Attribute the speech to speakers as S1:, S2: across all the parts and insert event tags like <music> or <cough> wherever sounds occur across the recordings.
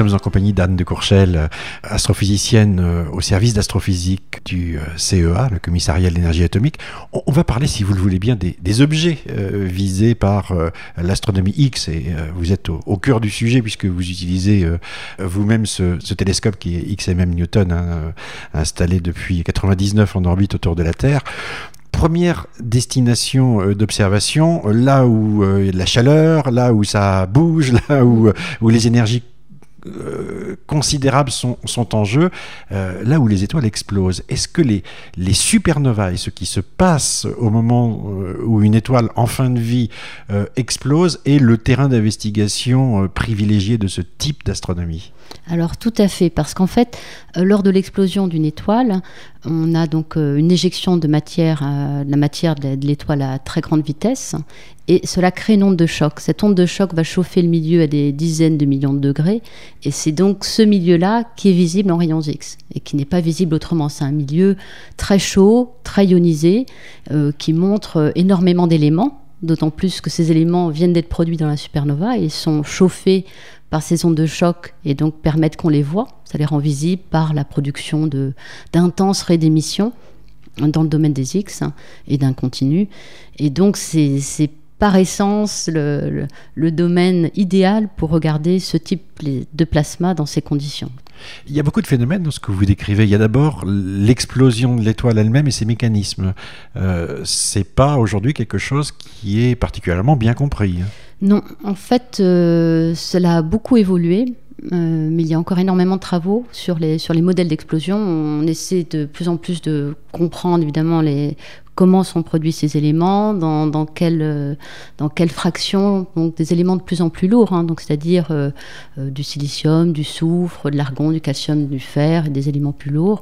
S1: Nous sommes en compagnie d'Anne de Courchel, astrophysicienne euh, au service d'astrophysique du euh, CEA, le commissariat de l'énergie atomique. On va parler, si vous le voulez bien, des, objets euh, visés par l'astronomie X. Et vous êtes au, cœur du sujet puisque vous utilisez vous-même ce, télescope qui est XMM Newton, hein, installé depuis 99 en orbite autour de la Terre première destination d'observation, là où de la chaleur, là où ça bouge, <laughs> là où les énergies euh, considérables sont, en jeu euh, là où les étoiles explosent. Est-ce que les, les supernovae, ce qui se passe au moment euh, où une étoile en fin de vie explose, est le terrain d'investigation privilégié de ce type d'astronomie?
S2: Alors tout à fait, parce qu'en fait, lors de l'explosion d'une étoile, on a donc une éjection de matière, la matière de l'étoile à très grande vitesse, et cela crée une onde de choc. Cette onde de choc va chauffer le milieu à des dizaines de millions de degrés, et c'est donc ce milieu-là qui est visible en rayons X, et qui n'est pas visible autrement. C'est un milieu très chaud, très ionisé, euh, qui montre euh, énormément d'éléments, d'autant plus que ces éléments viennent d'être produits dans la supernova et sont chauffés par ces ondes de choc et donc permettent qu'on les voit. Ça les rend visibles par la production d'intenses raies d'émission dans le domaine des X et d'un continu. Et donc, c'est par essence le, domaine idéal pour regarder ce type de plasma dans ces conditions.
S1: Il y a beaucoup de phénomènes dans ce que vous décrivez. Il y a d'abord l'explosion de l'étoile elle-même et ses mécanismes. Euh, c'est pas aujourd'hui quelque chose qui est particulièrement bien compris.
S2: Non, en fait, euh, cela a beaucoup évolué. Euh, mais il y a encore énormément de travaux sur les, sur les modèles d'explosion. On essaie de plus en plus de comprendre évidemment les, comment sont produits ces éléments, dans, dans, quelle, euh, dans quelle fraction, des éléments de plus en plus lourds, hein, c'est-à-dire euh, du silicium, du soufre, de l'argon, du calcium, du fer, et des éléments plus lourds.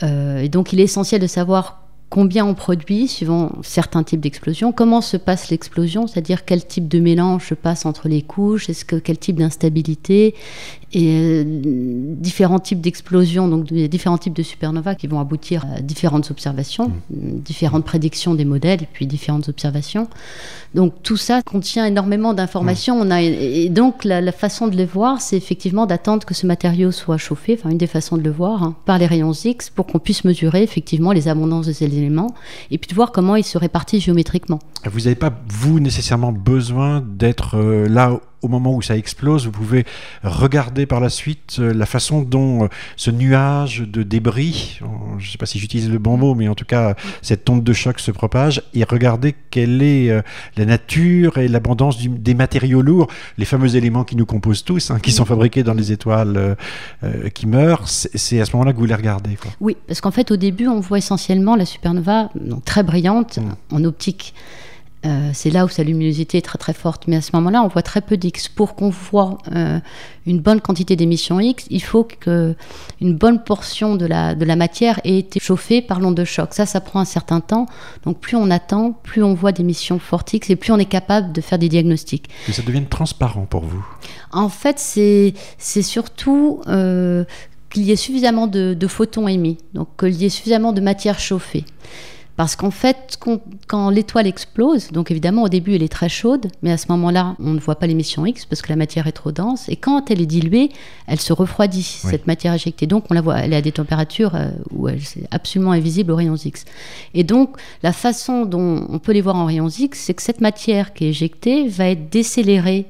S2: et donc il est essentiel de savoir combien on produit suivant certains types d'explosions, comment se passe l'explosion, c'est-à-dire quel type de mélange se passe entre les couches, quel type d'instabilité et euh, différents types d'explosions, donc différents types de supernovas qui vont aboutir à différentes observations, mmh. différentes prédictions des modèles et puis différentes observations. Donc tout ça contient énormément d'informations. Mmh. On a et donc la, façon de les voir, c'est effectivement d'attendre que ce matériau soit chauffé, enfin une des façons de le voir, hein, par les rayons X pour qu'on puisse mesurer effectivement les abondances de ces éléments et puis de voir comment ils se répartissent géométriquement.
S1: Vous n'avez pas vous nécessairement besoin d'être euh, là au moment où ça explose, vous pouvez regarder par la suite euh, la façon dont euh, ce nuage de débris, je ne sais pas si j'utilise le bon mot, mais en tout cas cette onde de choc se propage, et regarder quelle est euh, la nature et l'abondance des matériaux lourds, les fameux éléments qui nous composent tous, hein, qui sont fabriqués dans les étoiles qui meurent, c'est à ce moment-là que vous les regardez.
S2: Oui, parce qu'en fait au début on voit essentiellement la supernova très brillante mmh. en optique. Euh, c'est là où sa luminosité est très très forte. Mais à ce moment-là, on voit très peu d'X. Pour qu'on voit euh, une bonne quantité d'émissions X, il faut qu'une bonne portion de la, de la matière ait été chauffée par l'onde de choc. Ça, ça prend un certain temps. Donc plus on attend, plus on voit d'émissions fortes X et plus on est capable de faire des diagnostics.
S1: Que ça devienne transparent pour vous
S2: En fait, c'est surtout... Euh, qu'il y ait suffisamment de, de photons émis, donc qu'il y ait suffisamment de matière chauffée. Parce qu'en fait, quand l'étoile explose, donc évidemment au début elle est très chaude, mais à ce moment-là on ne voit pas l'émission X parce que la matière est trop dense, et quand elle est diluée, elle se refroidit, cette matière éjectée. Donc on la voit, elle est à des températures euh, où elle est absolument invisible aux rayons X. Et donc la façon dont on peut les voir en rayons X, c'est que cette matière qui est éjectée va être décélérée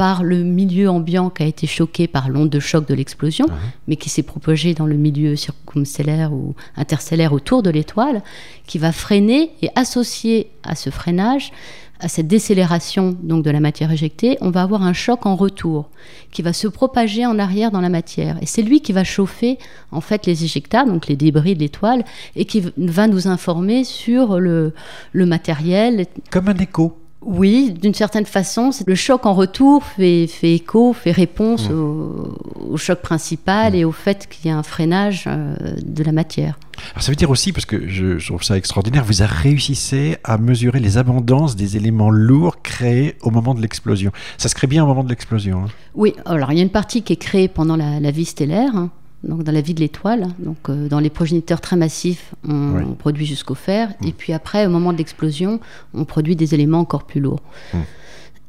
S2: par le milieu ambiant qui a été choqué par l'onde de choc de l'explosion, ah mais qui s'est propagé dans le milieu circumstellaire ou interstellaire autour de l'étoile, qui va freiner et associé à ce freinage, à cette décélération donc de la matière éjectée, on va avoir un choc en retour qui va se propager en arrière dans la matière. Et c'est lui qui va chauffer en fait les éjectats, donc les débris de l'étoile, et qui va nous informer sur le, le matériel.
S1: Comme un écho.
S2: Oui, d'une certaine façon, le choc en retour fait, écho, fait réponse mmh. au, choc principal mmh. et au fait qu'il y a un freinage euh, de la matière.
S1: Alors ça veut dire aussi, parce que je, trouve ça extraordinaire, vous réussissez à mesurer les abondances des éléments lourds créés au moment de l'explosion. Ça se crée bien au moment de l'explosion. Hein.
S2: Oui, alors il y a une partie qui est créée pendant la, vie stellaire, hein donc dans la vie de l'étoile. Donc euh, dans les progéniteurs très massifs, on, produit jusqu'au fer, mm. et puis après, au moment de l'explosion, on produit des éléments encore plus lourds. Mm.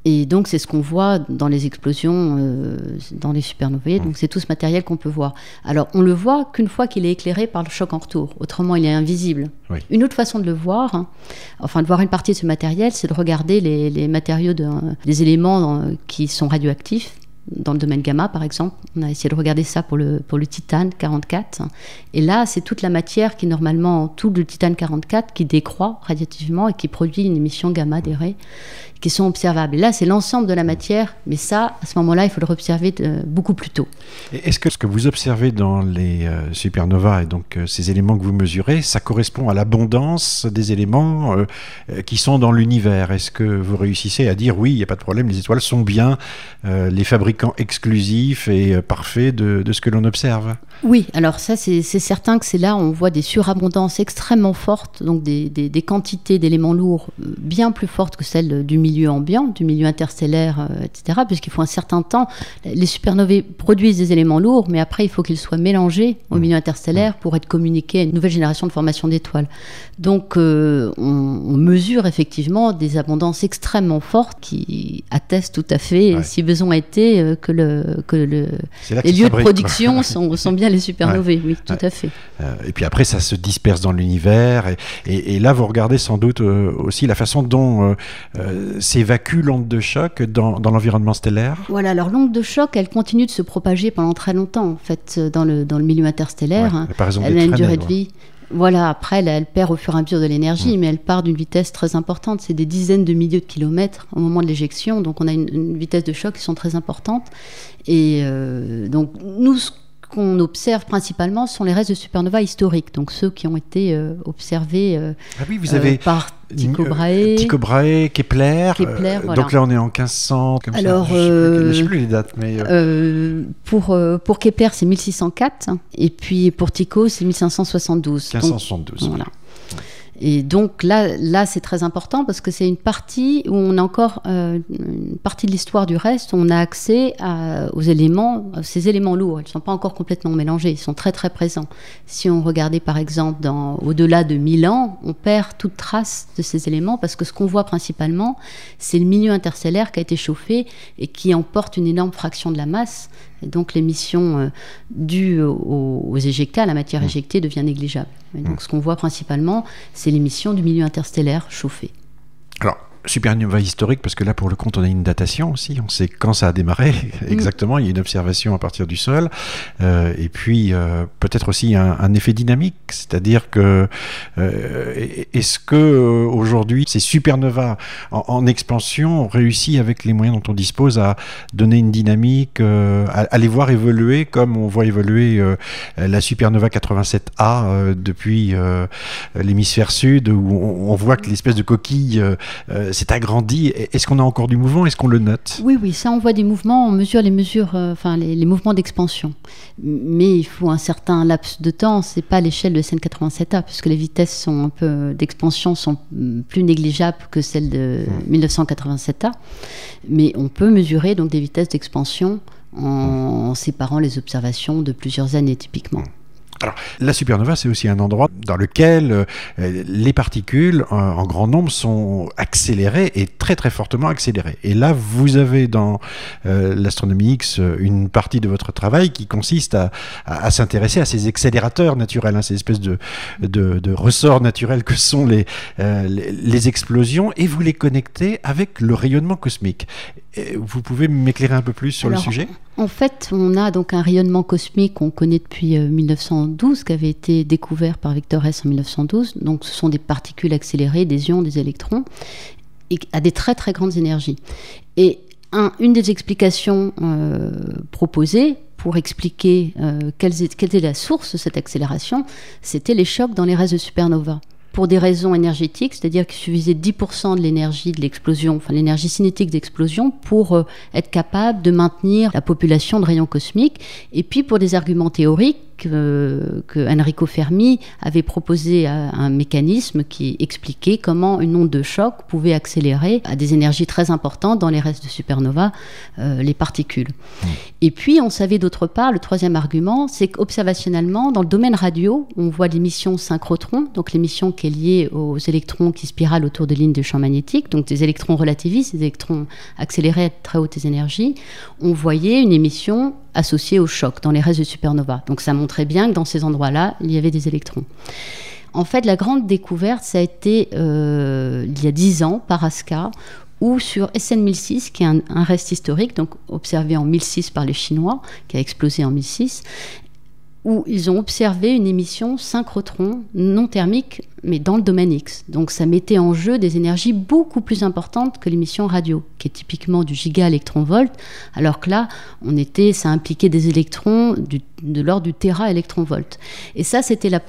S2: Et donc, c'est ce qu'on voit dans les explosions, euh, dans les supernovae. Donc, c'est tout ce matériel qu'on peut voir. Alors, on le voit qu'une fois qu'il est éclairé par le choc en retour. Autrement, il est invisible. Une autre façon de le voir, hein, enfin, de voir une partie de ce matériel, c'est de regarder les, matériaux, de, les éléments qui sont radioactifs dans le domaine gamma, par exemple. On a essayé de regarder ça pour le, pour le titane 44. Et là, c'est toute la matière qui, normalement, tout le titane 44 qui décroît radiativement et qui produit une émission gamma des raies qui sont observables. Et là, c'est l'ensemble de la matière, mais ça, à ce moment-là, il faut le observer euh, beaucoup plus tôt.
S1: Est-ce que ce que vous observez dans les euh, supernovas et donc euh, ces éléments que vous mesurez, ça correspond à l'abondance des éléments qui sont dans l'univers? Est-ce que vous réussissez à dire oui, il n'y a pas de problème, les étoiles sont bien les fabricants exclusifs et parfaits de, de ce que l'on observe?
S2: Oui, alors ça, c'est certain que c'est là où on voit des surabondances extrêmement fortes, donc des, des, des quantités d'éléments lourds bien plus fortes que celles du milieu milieu ambiant, du milieu interstellaire, euh, etc. Puisqu'il faut un certain temps. Les supernovae produisent des éléments lourds, mais après, il faut qu'ils soient mélangés au milieu interstellaire pour être communiqués à une nouvelle génération de formation d'étoiles. Donc, euh, on, mesure effectivement des abondances extrêmement fortes qui attestent tout à fait, si besoin était, euh, que, le, que le, les lieux de production sont, sont, bien les supernovae. Oui, tout à fait.
S1: et puis après, ça se disperse dans l'univers. Et, et, là, vous regardez sans doute aussi la façon dont s'évacue l'onde de choc dans, dans l'environnement stellaire
S2: Voilà, alors l'onde de choc, elle continue de se propager pendant très longtemps, en fait, dans le, dans le milieu interstellaire. elle a une durée de vie. Voilà, après, elle, perd au fur et à mesure de l'énergie, mais elle part d'une vitesse très importante. C'est des dizaines de milliers de kilomètres au moment de l'éjection. Donc, on a une, vitesse de choc qui sont très importantes. Et euh, donc, nous, ce qu'on observe principalement sont les restes de supernova historiques, donc ceux qui ont été euh, observés euh,
S1: ah oui, vous avez
S2: par Tycho Brahe.
S1: Tycho Brahe, Kepler. Donc là, on est en 1500, comme
S2: Alors,
S1: ça. Je ne sais, plus les dates. Mais
S2: pour, pour Kepler, c'est 1604, et puis pour Tycho, c'est 1572.
S1: 1572. voilà.
S2: Et donc là, là c'est très important parce que c'est une partie où on a encore euh, une partie de l'histoire du reste, où on a accès aux éléments, ces éléments lourds. Ils ne sont pas encore complètement mélangés, ils sont très très présents. Si on regardait par exemple au-delà de 1000 ans, on perd toute trace de ces éléments parce que ce qu'on voit principalement, c'est le milieu interstellaire qui a été chauffé et qui emporte une énorme fraction de la masse. Et donc l'émission euh, due aux, aux, éjectats, la matière mmh. éjectée, devient négligeable. donc mmh. ce qu'on voit principalement, c'est l'émission du milieu interstellaire chauffé.
S1: Alors, supernova historique, parce que là, pour le compte, on a une datation aussi. On sait quand ça a démarré mm. <laughs> exactement. Il y a une observation à partir du sol. Euh, et puis, euh, peut-être aussi un, effet dynamique. C'est-à-dire que, euh, est-ce que aujourd'hui, ces supernovas en, expansion ont réussi, avec les moyens dont on dispose, à donner une dynamique, à, les voir évoluer comme on voit évoluer la supernova 87A depuis l'hémisphère sud, où on, on voit que l'espèce de coquille c'est agrandi. Est-ce qu'on a encore du mouvement? Est-ce qu'on le note?
S2: Oui, oui, ça on voit des mouvements, on mesure les mesures, euh, enfin les, mouvements d'expansion. Mais il faut un certain laps de temps. C'est pas l'échelle de SN87A puisque les vitesses sont un peu d'expansion sont plus négligeables que celles de 1987A. Mmh. Mais on peut mesurer donc des vitesses d'expansion en, séparant les observations de plusieurs années typiquement. Mmh.
S1: Alors, la supernova, c'est aussi un endroit dans lequel euh, les particules euh, en grand nombre sont accélérées et très très fortement accélérées. Et là, vous avez dans euh, l'astronomie X une partie de votre travail qui consiste à, s'intéresser à ces accélérateurs naturels, hein, ces espèces de, de, ressorts naturels que sont les, les, explosions, et vous les connectez avec le rayonnement cosmique. vous pouvez m'éclairer un peu plus sur le sujet?
S2: En fait, on a donc un rayonnement cosmique qu'on connaît depuis 1900 qui avait été découvert par Victor Hess en 1912. Donc ce sont des particules accélérées, des ions, des électrons, à des très très grandes énergies. Et une des explications euh, proposées pour expliquer euh, quelle, était la source de cette accélération, c'était les chocs dans les restes de supernova pour des raisons énergétiques, c'est-à-dire qu'il suffisait 10% de l'énergie de l'explosion, enfin l'énergie cinétique d'explosion, pour euh, être capable de maintenir la population de rayons cosmiques, et puis pour des arguments théoriques, que, Enrico Fermi avait proposé un mécanisme qui expliquait comment une onde de choc pouvait accélérer à des énergies très importantes dans les restes de supernova euh, les particules. Mmh. Et puis on savait d'autre part, le troisième argument, c'est qu'observationnellement, dans le domaine radio, on voit l'émission synchrotron, donc l'émission qui est liée aux électrons qui spiralent autour de lignes de champ magnétique, donc des électrons relativistes, des électrons accélérés à très hautes énergies. On voyait une émission associée au choc dans les restes de supernova. Donc ça montrait bien que dans ces endroits-là, il y avait des électrons. En fait, la grande découverte, ça a été euh, il y a dix ans par ASCA, ou sur SN 1006, qui est un, un, reste historique, donc observé en 1006 par les Chinois, qui a explosé en 1006, où ils ont observé une émission synchrotron non thermique, mais dans le domaine X. Donc ça mettait en jeu des énergies beaucoup plus importantes que l'émission radio, qui est typiquement du giga volt alors que là, on était, ça impliquait des électrons de l'ordre du téra volt Et ça, c'était la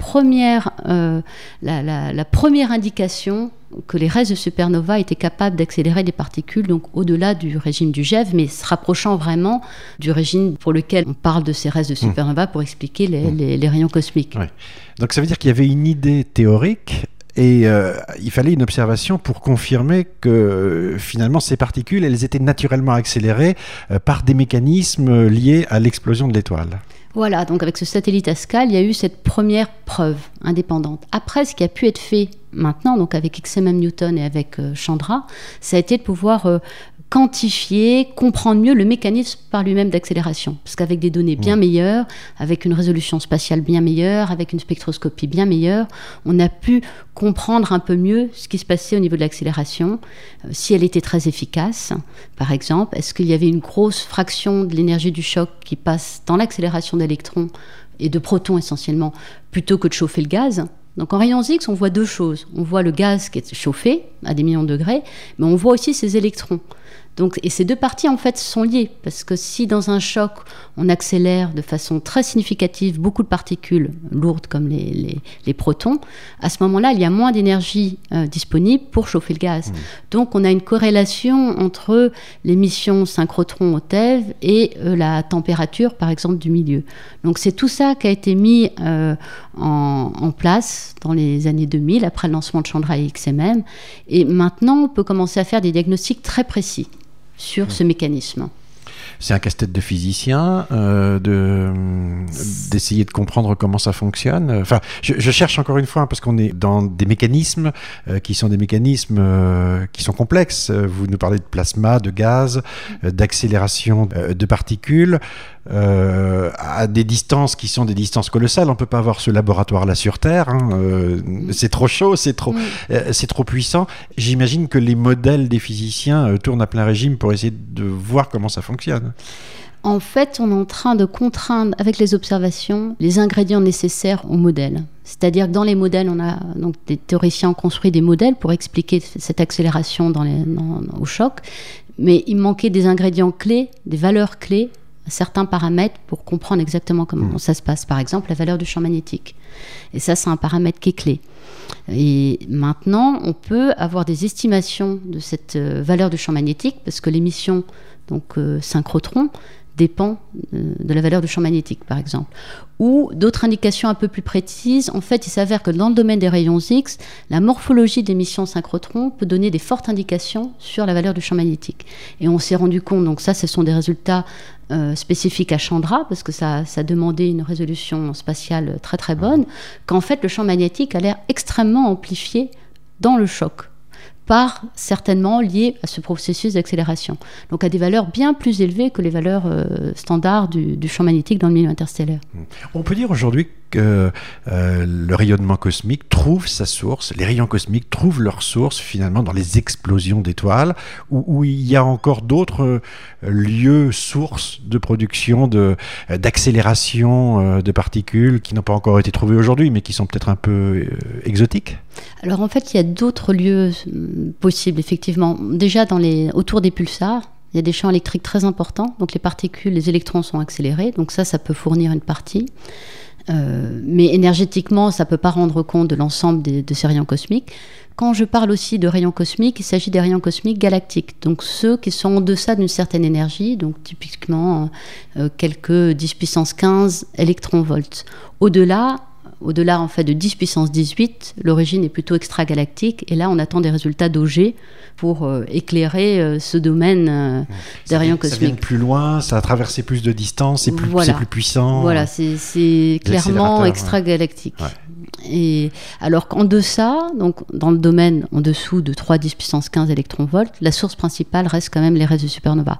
S2: euh, la première indication que les restes de supernova étaient capables d'accélérer des particules donc au-delà du régime du GEV, mais se rapprochant vraiment du régime pour lequel on parle de ces restes de mmh. supernova pour expliquer les, mmh. rayons cosmiques.
S1: Donc ça veut dire qu'il y avait une idée théorique et euh, il fallait une observation pour confirmer que euh, finalement ces particules, elles étaient naturellement accélérées euh, par des mécanismes liés à l'explosion de l'étoile.
S2: Voilà, donc avec ce satellite ASCAL, il y a eu cette première preuve indépendante. Après, ce qui a pu être fait maintenant, donc avec XMM Newton et avec Chandra, ça a été de pouvoir quantifier, comprendre mieux le mécanisme par lui-même d'accélération. Parce qu'avec des données bien meilleures, avec une résolution spatiale bien meilleure, avec une spectroscopie bien meilleure, on a pu comprendre un peu mieux ce qui se passait au niveau de l'accélération, euh, si elle était très efficace, par exemple, est-ce qu'il y avait une grosse fraction de l'énergie du choc qui passe dans l'accélération d'électrons et de protons essentiellement, plutôt que de chauffer le gaz? Donc en rayons X, on voit deux choses. On voit le gaz qui est chauffé à des millions de degrés, mais on voit aussi ses électrons. Donc, et ces deux parties, en fait, sont liées. Parce que si dans un choc, on accélère de façon très significative beaucoup de particules lourdes comme les, les, protons, à ce moment-là, il y a moins d'énergie euh, disponible pour chauffer le gaz. Mmh. Donc, on a une corrélation entre l'émission synchrotron au TEV et euh, la température, par exemple, du milieu. Donc, c'est tout ça qui a été mis euh, en, en, place dans les années 2000, après le lancement de Chandra et XMM. Et maintenant, on peut commencer à faire des diagnostics très précis sur ce mécanisme.
S1: C'est un casse-tête de physicien euh, de d'essayer de comprendre comment ça fonctionne. Enfin, je, cherche encore une fois hein, parce qu'on est dans des mécanismes euh, qui sont des mécanismes euh, qui sont complexes. Vous nous parlez de plasma, de gaz, d'accélération de particules. Euh, à des distances qui sont des distances colossales. On peut pas avoir ce laboratoire là sur Terre. Hein. Euh, c'est trop chaud, c'est trop, euh, c'est trop puissant. J'imagine que les modèles des physiciens tournent à plein régime pour essayer de voir comment ça fonctionne.
S2: En fait, on est en train de contraindre avec les observations les ingrédients nécessaires au modèle. C'est-à-dire que dans les modèles, on a donc des théoriciens ont construit des modèles pour expliquer cette accélération dans les, au choc, mais il manquait des ingrédients clés, des valeurs clés certains paramètres pour comprendre exactement comment hmm. ça se passe. Par exemple, la valeur du champ magnétique. Et ça, c'est un paramètre qui est clé. Et maintenant, on peut avoir des estimations de cette euh, valeur du champ magnétique parce que l'émission donc euh, synchrotron dépend euh, de la valeur du champ magnétique, par exemple. Ou d'autres indications un peu plus précises. En fait, il s'avère que dans le domaine des rayons X, la morphologie de l'émission synchrotron peut donner des fortes indications sur la valeur du champ magnétique. Et on s'est rendu compte, donc ça, ce sont des résultats euh, spécifiques à Chandra, parce que ça, ça demandait une résolution spatiale très très bonne, qu'en fait, le champ magnétique a l'air extrêmement amplifié dans le choc par certainement lié à ce processus d'accélération. Donc à des valeurs bien plus élevées que les valeurs euh, standards du, champ magnétique dans le milieu interstellaire.
S1: On peut dire aujourd'hui euh, le rayonnement cosmique trouve sa source, les rayons cosmiques trouvent leur source finalement dans les explosions d'étoiles, où, il y a encore d'autres euh, lieux, sources de production, d'accélération de particules qui n'ont pas encore été trouvés aujourd'hui, mais qui sont peut-être un peu exotiques
S2: alors en fait, il y a d'autres lieux euh, possibles, effectivement. Déjà autour des pulsars, il y a des champs électriques très importants, donc les particules, les électrons sont accélérés, donc ça, ça peut fournir une partie. Mais énergétiquement, ça ne peut pas rendre compte de l'ensemble de ces rayons cosmiques. Quand je parle aussi de rayons cosmiques, il s'agit des rayons cosmiques galactiques, donc ceux qui sont en deçà d'une certaine énergie, donc typiquement euh, quelques 10 puissance 15 électronvolts. Au-delà, au-delà en fait de 10 puissance 18, l'origine est plutôt extragalactique, et là on attend des résultats d'OG pour euh, éclairer euh, ce domaine des rayons cosmiques. Ça vient
S1: plus loin, ça a traversé plus de distance, c'est plus, plus puissant.
S2: Voilà, c'est clairement extragalactique. Et alors qu'en deçà, donc dans le domaine en dessous de 3 10 puissance 15 électronvolts, la source principale reste quand même les restes de supernova.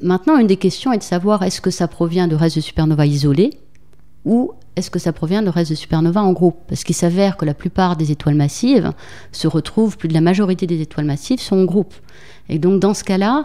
S2: Maintenant, une des questions est de savoir est-ce que ça provient de restes de supernova isolés ou est-ce que ça provient de restes de supernova en groupe Parce qu'il s'avère que la plupart des étoiles massives se retrouvent, plus de la majorité des étoiles massives sont en groupe. Et donc dans ce cas-là,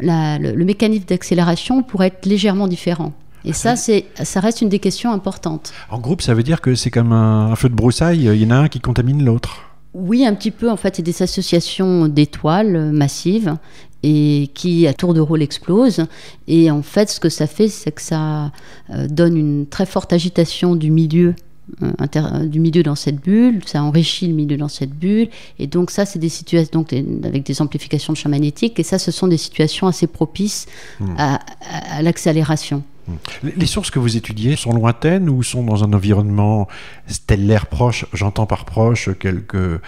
S2: le mécanisme d'accélération pourrait être légèrement différent. Et ça, c'est, ça reste une des questions importantes.
S1: En groupe, ça veut dire que c'est comme un, feu de broussailles, il y en a un qui contamine l'autre
S2: Oui, un petit peu. En fait, c'est des associations d'étoiles massives et qui, à tour de rôle, explosent. Et en fait, ce que ça fait, c'est que ça euh, donne une très forte agitation du milieu euh, du milieu dans cette bulle, ça enrichit le milieu dans cette bulle, et donc ça, c'est des situations donc, avec des amplifications de champ magnétique, et ça, ce sont des situations assez propices hmm. à l'accélération.
S1: Les sources que vous étudiez sont lointaines ou sont dans un environnement stellaire proche J'entends par proche quelques euh,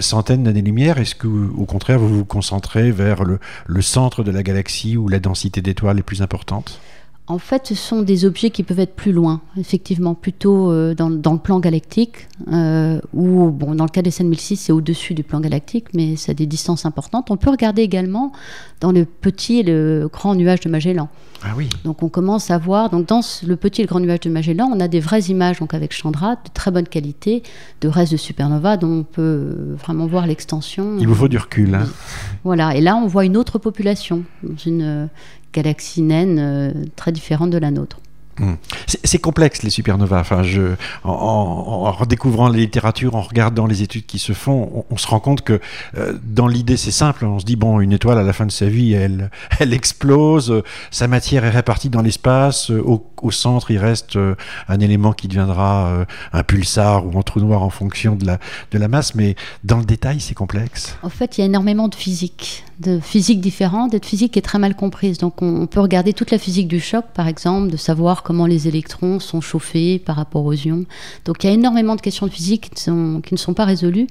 S1: centaines d'années-lumière? Est-ce que, au contraire, vous vous concentrez vers le, centre de la galaxie où la densité d'étoiles est plus importante
S2: en fait, ce sont des objets qui peuvent être plus loin, effectivement, plutôt euh, dans, le plan galactique, euh, ou bon, dans le cas des 1006, c'est au-dessus du plan galactique, mais c'est à des distances importantes. On peut regarder également dans le petit et le grand nuage de Magellan.
S1: Ah oui.
S2: Donc on commence à voir, donc dans le petit et le grand nuage de Magellan, on a des vraies images donc avec Chandra de très bonne qualité, de restes de supernova dont on peut vraiment voir l'extension.
S1: Il vous faut du recul. Hein.
S2: Voilà, et là on voit une autre population, dans une galaxie naine euh, très différente de la nôtre.
S1: Hmm. C'est complexe les supernovas. Enfin, je, en, redécouvrant la littérature, en regardant les études qui se font, on, se rend compte que euh, dans l'idée c'est simple. On se dit bon, une étoile à la fin de sa vie, elle, <laughs> elle explose, sa matière est répartie dans l'espace. Au, au, centre, il reste euh, un élément qui deviendra euh, un pulsar ou un trou noir en fonction de la, de la masse. Mais dans le détail, c'est complexe.
S2: En fait, il y a énormément de physique, de physique différente, et de physique qui est très mal comprise. Donc, on, on peut regarder toute la physique du choc, par exemple, de savoir comment les électrons sont chauffés par rapport aux ions. Donc il y a énormément de questions de physique qui, ne sont pas résolues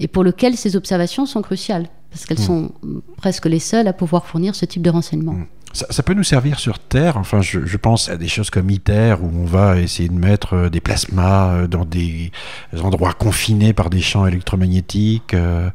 S2: et pour lesquelles ces observations sont cruciales, parce qu'elles mmh. sont presque les seules à pouvoir fournir ce type de renseignements. Mmh.
S1: Ça, peut nous servir sur Terre. Enfin, je, pense à des choses comme ITER où on va essayer de mettre euh, des plasmas euh, dans des endroits confinés par des champs électromagnétiques. Euh,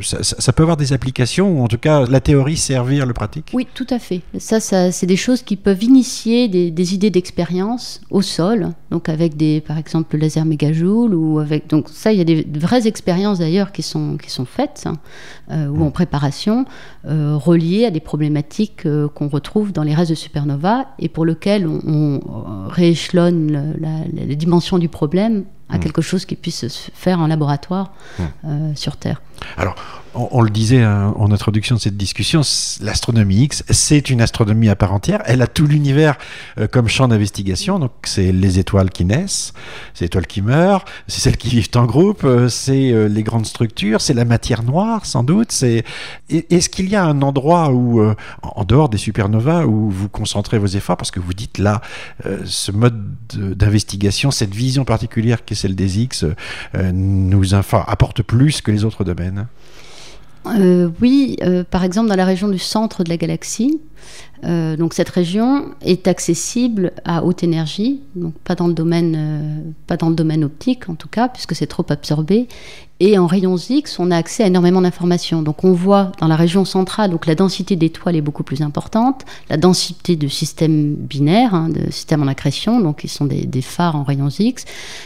S1: ça, peut avoir des applications ou en tout cas la théorie servir le pratique.
S2: Oui, tout à fait. Ça, ça c'est des choses qui peuvent initier des, idées d'expérience au sol. Donc avec des, par exemple, le laser mégajoule ou avec. Donc ça, il y a des vraies expériences d'ailleurs qui sont qui sont faites hein, ou en préparation reliées à des problématiques qu'on retrouve dans les restes de supernova et pour lequel on, rééchelonne la, dimension du problème à hmm. quelque chose qui puisse se faire en laboratoire hmm. euh, sur Terre.
S1: Alors, on, le disait hein, en introduction de cette discussion, l'astronomie X, c'est une astronomie à part entière. Elle a tout l'univers euh, comme champ d'investigation. Donc, c'est les étoiles qui naissent, c'est les étoiles qui meurent, c'est celles qui vivent en groupe, euh, c'est euh, les grandes structures, c'est la matière noire, sans doute. Est-ce qu'il y a un endroit où, en dehors des supernovas, où vous concentrez vos efforts? Parce que vous dites là, ce mode d'investigation, cette vision particulière qui est celle des X, nous apporte plus que les autres domaines.
S2: Euh, oui, euh, par exemple dans la région du centre de la galaxie, euh, donc cette région est accessible à haute énergie, donc pas dans le domaine, euh, pas dans le domaine optique en tout cas, puisque c'est trop absorbé. Et en rayons X, on a accès à énormément d'informations. Donc on voit dans la région centrale, donc la densité d'étoiles est beaucoup plus importante, la densité de systèmes binaires, hein, de systèmes en accrétion, donc qui sont des, phares en rayons X,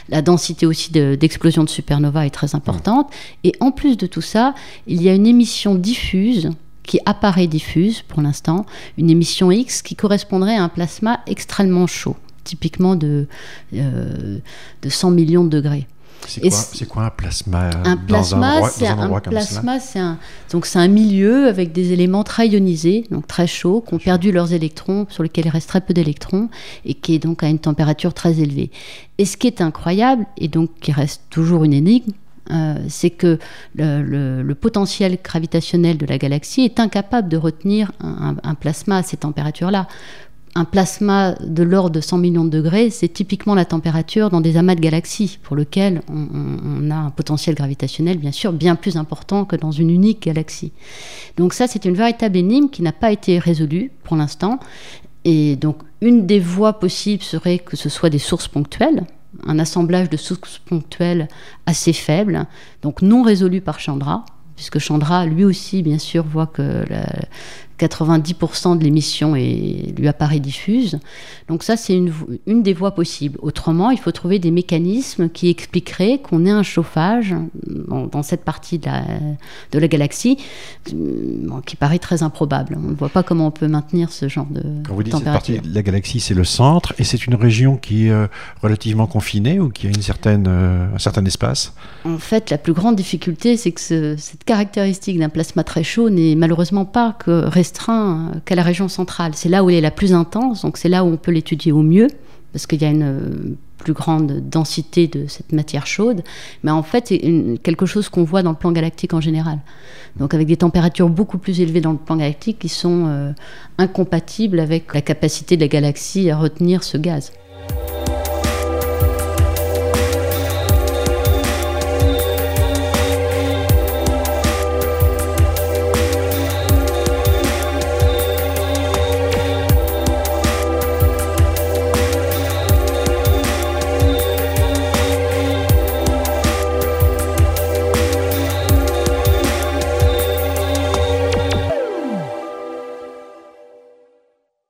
S2: la densité aussi d'explosion de, de supernova est très importante. Et en plus de tout ça, il y a une émission diffuse qui apparaît diffuse pour l'instant, une émission X qui correspondrait à un plasma extrêmement chaud, typiquement de, euh, de 100 millions de degrés.
S1: C'est quoi, un plasma
S2: Un plasma, c'est un, plasma, c'est un donc c'est un milieu avec des éléments très ionisés, donc très chauds, qui ont perdu leurs électrons, sur lesquels il reste très peu d'électrons, et qui est donc à une température très élevée. Et ce qui est incroyable, et donc qui reste toujours une énigme, euh, c'est que le, potentiel gravitationnel de la galaxie est incapable de retenir un plasma à ces températures-là un plasma de l'ordre de 100 millions de degrés, c'est typiquement la température dans des amas de galaxies, pour lequel on, a un potentiel gravitationnel, bien sûr, bien plus important que dans une unique galaxie. Donc ça, c'est une véritable énigme qui n'a pas été résolue pour l'instant. Et donc, une des voies possibles serait que ce soit des sources ponctuelles, un assemblage de sources ponctuelles assez faibles, donc non résolues par Chandra, puisque Chandra, lui aussi, bien sûr, voit que la, 90% de l'émission lui apparaît diffuse. Donc ça, c'est une, une, des voies possibles. Autrement, il faut trouver des mécanismes qui expliqueraient qu'on ait un chauffage dans, cette partie de la, de la galaxie qui paraît très improbable. On ne voit pas comment on peut maintenir ce genre de
S1: Quand vous dites cette partie de la galaxie, c'est le centre, et c'est une région qui est euh, relativement confinée ou qui a une certaine, euh, un certain espace?
S2: En fait, la plus grande difficulté, c'est que cette caractéristique d'un plasma très chaud n'est malheureusement pas que restreint qu'à la région centrale. C'est là où elle est la plus intense, donc c'est là où on peut l'étudier au mieux, parce qu'il y a une euh, plus grande densité de cette matière chaude. Mais en fait, c'est quelque chose qu'on voit dans le plan galactique en général. Donc avec des températures beaucoup plus élevées dans le plan galactique qui sont euh, incompatibles avec la capacité de la galaxie à retenir ce gaz.